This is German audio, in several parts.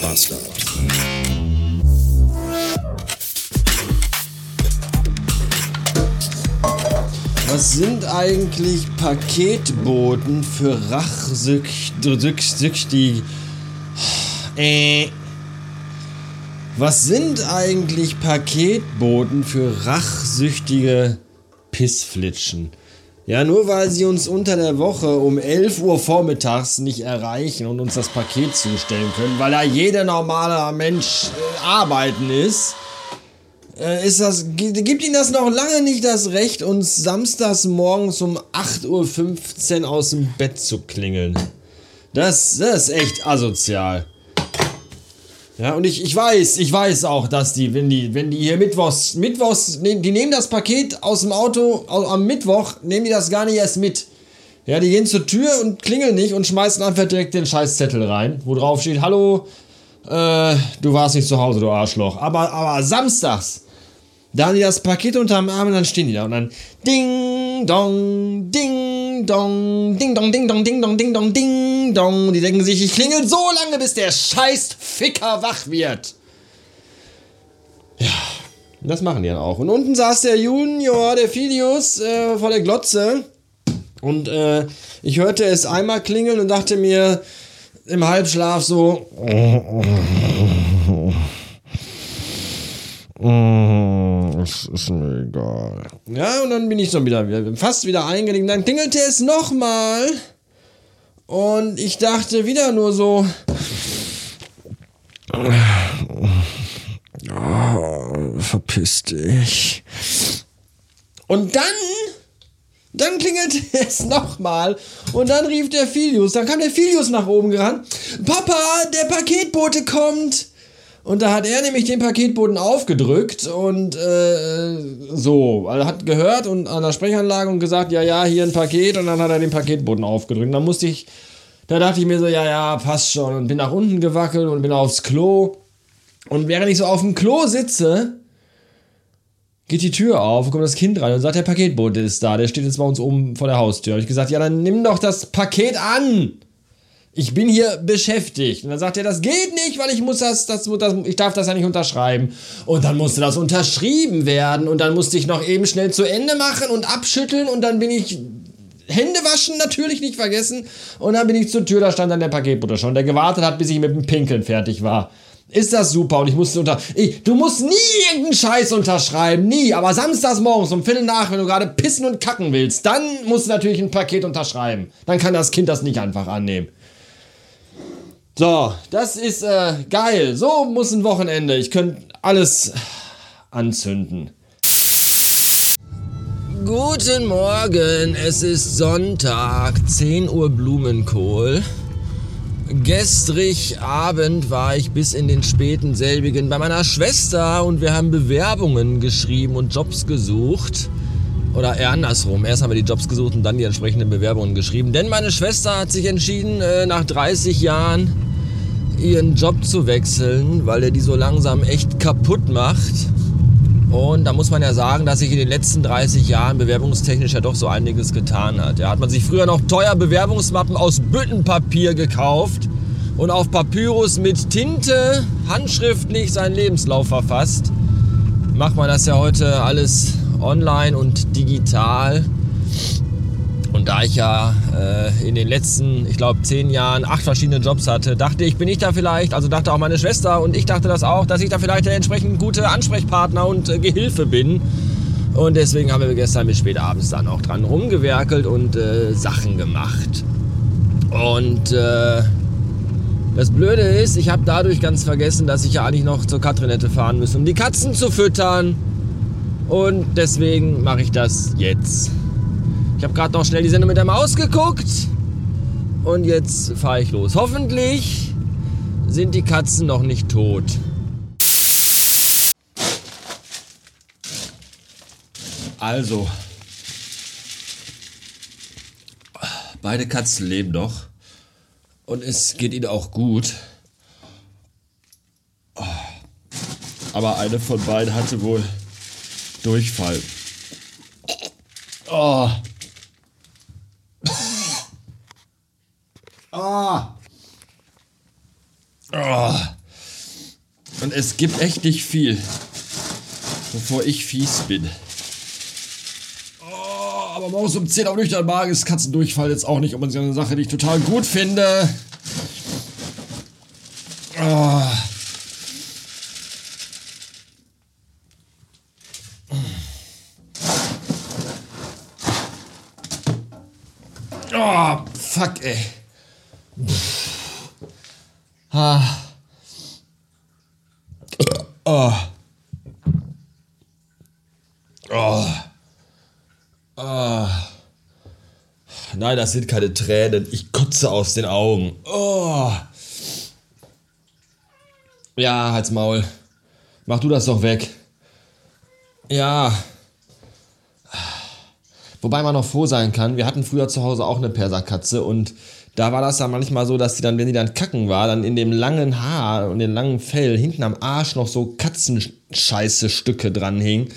Bastard. Was sind eigentlich Paketboten für rachsüchtige... Äh. Was sind eigentlich Paketboten für rachsüchtige Pissflitschen? Ja, nur weil sie uns unter der Woche um 11 Uhr vormittags nicht erreichen und uns das Paket zustellen können, weil da jeder normale Mensch äh, arbeiten ist, äh, ist das, gibt ihnen das noch lange nicht das Recht, uns samstags morgens um 8.15 Uhr aus dem Bett zu klingeln. Das, das ist echt asozial. Ja, und ich, ich weiß, ich weiß auch, dass die, wenn die, wenn die hier Mittwochs, Mittwochs, ne, die nehmen das Paket aus dem Auto am Mittwoch, nehmen die das gar nicht erst mit. Ja, die gehen zur Tür und klingeln nicht und schmeißen einfach direkt den Scheißzettel rein, wo drauf steht, hallo, äh, du warst nicht zu Hause, du Arschloch. Aber, aber samstags, da haben die das Paket unterm Arm und dann stehen die da und dann Ding Dong, Ding Dong, Ding Dong, Ding Dong, Ding Dong, Ding Dong, Ding Dong. Die denken sich, ich klingel so lange, bis der scheiß Ficker wach wird. Ja, das machen die dann auch. Und unten saß der Junior, der Filius, äh, vor der Glotze. Und äh, ich hörte es einmal klingeln und dachte mir im Halbschlaf so. Es ist mir egal. Ja, und dann bin ich so wieder, fast wieder eingelegt. Dann klingelte es nochmal. Und ich dachte wieder nur so. Oh, verpiss dich. Und dann, dann klingelte es nochmal und dann rief der Filius, dann kam der Filius nach oben gerannt. Papa, der Paketbote kommt. Und da hat er nämlich den Paketboten aufgedrückt und äh, so, also hat gehört und an der Sprechanlage und gesagt, ja, ja, hier ein Paket und dann hat er den Paketboten aufgedrückt. Und dann musste ich, da dachte ich mir so, ja, ja, passt schon und bin nach unten gewackelt und bin aufs Klo. Und während ich so auf dem Klo sitze, geht die Tür auf kommt das Kind rein und sagt, der Paketbote ist da, der steht jetzt bei uns oben vor der Haustür. Und ich gesagt, ja, dann nimm doch das Paket an ich bin hier beschäftigt. Und dann sagt er, das geht nicht, weil ich muss das, das, das, ich darf das ja nicht unterschreiben. Und dann musste das unterschrieben werden und dann musste ich noch eben schnell zu Ende machen und abschütteln und dann bin ich Hände waschen natürlich nicht vergessen und dann bin ich zur Tür, da stand dann der Paketbote schon, der gewartet hat, bis ich mit dem Pinkeln fertig war. Ist das super und ich musste unter. Ich, du musst nie irgendeinen Scheiß unterschreiben, nie. Aber samstags morgens um Viertel nach, wenn du gerade pissen und kacken willst, dann musst du natürlich ein Paket unterschreiben. Dann kann das Kind das nicht einfach annehmen. So, das ist äh, geil. So muss ein Wochenende. Ich könnte alles anzünden. Guten Morgen, es ist Sonntag, 10 Uhr Blumenkohl. Gestrig Abend war ich bis in den späten selbigen bei meiner Schwester und wir haben Bewerbungen geschrieben und Jobs gesucht. Oder eher andersrum. Erst haben wir die Jobs gesucht und dann die entsprechenden Bewerbungen geschrieben. Denn meine Schwester hat sich entschieden, äh, nach 30 Jahren ihren Job zu wechseln, weil er die so langsam echt kaputt macht. Und da muss man ja sagen, dass sich in den letzten 30 Jahren bewerbungstechnisch ja doch so einiges getan hat. Ja, hat man sich früher noch teuer Bewerbungsmappen aus Büttenpapier gekauft und auf Papyrus mit Tinte handschriftlich seinen Lebenslauf verfasst. Macht man das ja heute alles online und digital. Und da ich ja äh, in den letzten, ich glaube, zehn Jahren acht verschiedene Jobs hatte, dachte ich, bin ich da vielleicht, also dachte auch meine Schwester und ich dachte das auch, dass ich da vielleicht der entsprechend gute Ansprechpartner und äh, Gehilfe bin. Und deswegen haben wir gestern bis spät abends dann auch dran rumgewerkelt und äh, Sachen gemacht. Und äh, das Blöde ist, ich habe dadurch ganz vergessen, dass ich ja eigentlich noch zur Katrinette fahren muss, um die Katzen zu füttern. Und deswegen mache ich das jetzt. Ich habe gerade noch schnell die Sendung mit der Maus geguckt und jetzt fahre ich los. Hoffentlich sind die Katzen noch nicht tot. Also, beide Katzen leben noch und es geht ihnen auch gut. Aber eine von beiden hatte wohl Durchfall. Oh. Oh. Und es gibt echt nicht viel, bevor ich fies bin. Oh, aber morgens um 10 auf nüchtern Magen ist Katzendurchfall jetzt auch nicht um eine Sache, die ich total gut finde. Oh. Oh, fuck, ey. Ah. Oh. Oh. Oh. Nein, das sind keine Tränen. Ich kotze aus den Augen. Oh. Ja, halt's Maul. Mach du das doch weg. Ja. Wobei man noch froh sein kann, wir hatten früher zu Hause auch eine Perserkatze und da war das ja manchmal so, dass die dann, wenn die dann kacken war, dann in dem langen Haar und dem langen Fell hinten am Arsch noch so Katzenscheiße-Stücke dran hingen,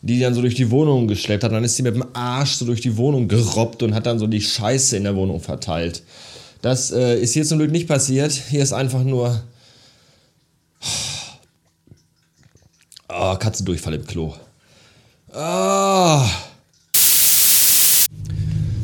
die die dann so durch die Wohnung geschleppt hat. Dann ist sie mit dem Arsch so durch die Wohnung gerobbt und hat dann so die Scheiße in der Wohnung verteilt. Das äh, ist hier zum Glück nicht passiert. Hier ist einfach nur. Oh, Katzendurchfall im Klo. Ah. Oh.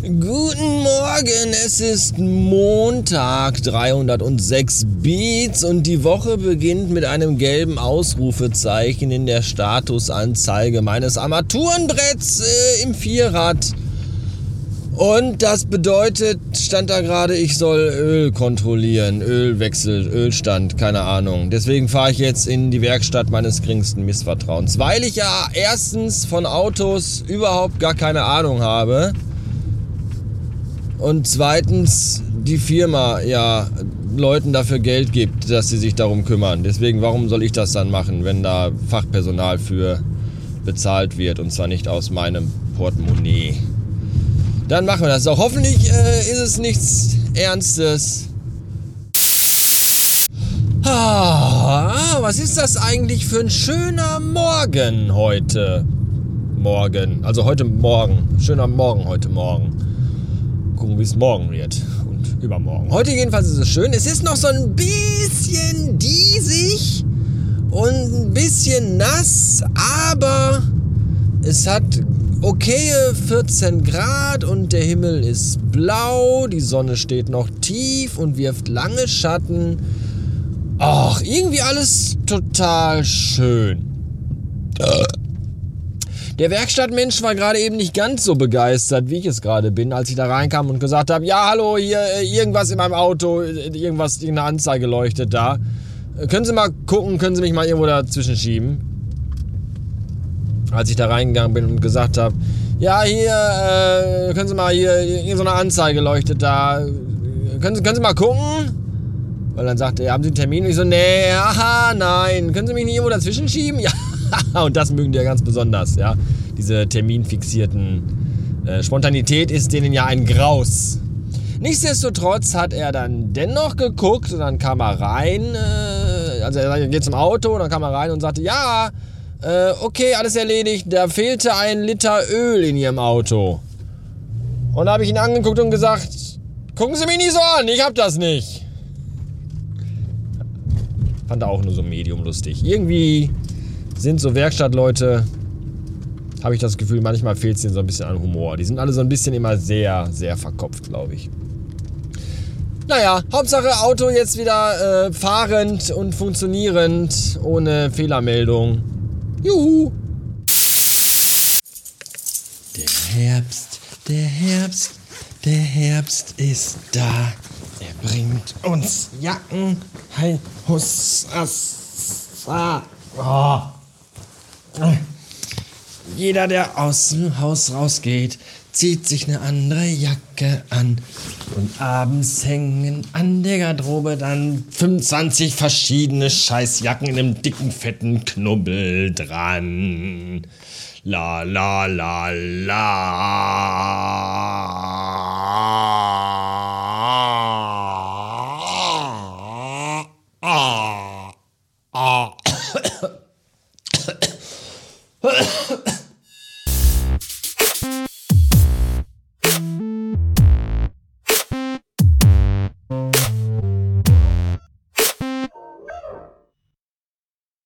Guten Morgen, es ist Montag, 306 Beats und die Woche beginnt mit einem gelben Ausrufezeichen in der Statusanzeige meines Armaturenbretts äh, im Vierrad. Und das bedeutet, stand da gerade, ich soll Öl kontrollieren, Ölwechsel, Ölstand, keine Ahnung. Deswegen fahre ich jetzt in die Werkstatt meines geringsten Missvertrauens, weil ich ja erstens von Autos überhaupt gar keine Ahnung habe und zweitens die Firma ja Leuten dafür Geld gibt, dass sie sich darum kümmern. Deswegen, warum soll ich das dann machen, wenn da Fachpersonal für bezahlt wird und zwar nicht aus meinem Portemonnaie? Dann machen wir das auch. Hoffentlich äh, ist es nichts Ernstes. Ah, was ist das eigentlich für ein schöner Morgen heute? Morgen, also heute Morgen. Schöner Morgen heute Morgen gucken, wie es morgen wird und übermorgen. Heute jedenfalls ist es schön. Es ist noch so ein bisschen diesig und ein bisschen nass, aber es hat okaye 14 Grad und der Himmel ist blau, die Sonne steht noch tief und wirft lange Schatten. Ach, irgendwie alles total schön. Der Werkstattmensch war gerade eben nicht ganz so begeistert, wie ich es gerade bin, als ich da reinkam und gesagt habe, ja, hallo, hier äh, irgendwas in meinem Auto, äh, irgendwas, irgendeine Anzeige leuchtet da. Äh, können Sie mal gucken, können Sie mich mal irgendwo dazwischen schieben? Als ich da reingegangen bin und gesagt habe, ja, hier, äh, können Sie mal hier, irgendeine Anzeige leuchtet da. Können Sie, können Sie mal gucken? Weil dann sagte er, haben Sie einen Termin? Und ich so, nee, aha, nein. Können Sie mich nicht irgendwo dazwischen schieben? Ja, und das mögen die ja ganz besonders, ja. Diese terminfixierten äh, Spontanität ist denen ja ein Graus. Nichtsdestotrotz hat er dann dennoch geguckt und dann kam er rein, äh, also er geht zum Auto und dann kam er rein und sagte, ja, äh, okay, alles erledigt, da fehlte ein Liter Öl in ihrem Auto. Und da habe ich ihn angeguckt und gesagt, gucken Sie mich nicht so an, ich hab das nicht. Fand er auch nur so medium lustig. Irgendwie sind so Werkstattleute, habe ich das Gefühl, manchmal fehlt es ihnen so ein bisschen an Humor. Die sind alle so ein bisschen immer sehr, sehr verkopft, glaube ich. Naja, Hauptsache Auto jetzt wieder äh, fahrend und funktionierend, ohne Fehlermeldung. Juhu! Der Herbst, der Herbst, der Herbst ist da. Er bringt uns Jacken. Hey, Hussassa. Oh. Jeder, der aus dem Haus rausgeht, zieht sich eine andere Jacke an. Und abends hängen an der Garderobe dann 25 verschiedene Scheißjacken in einem dicken, fetten Knubbel dran. La la la la.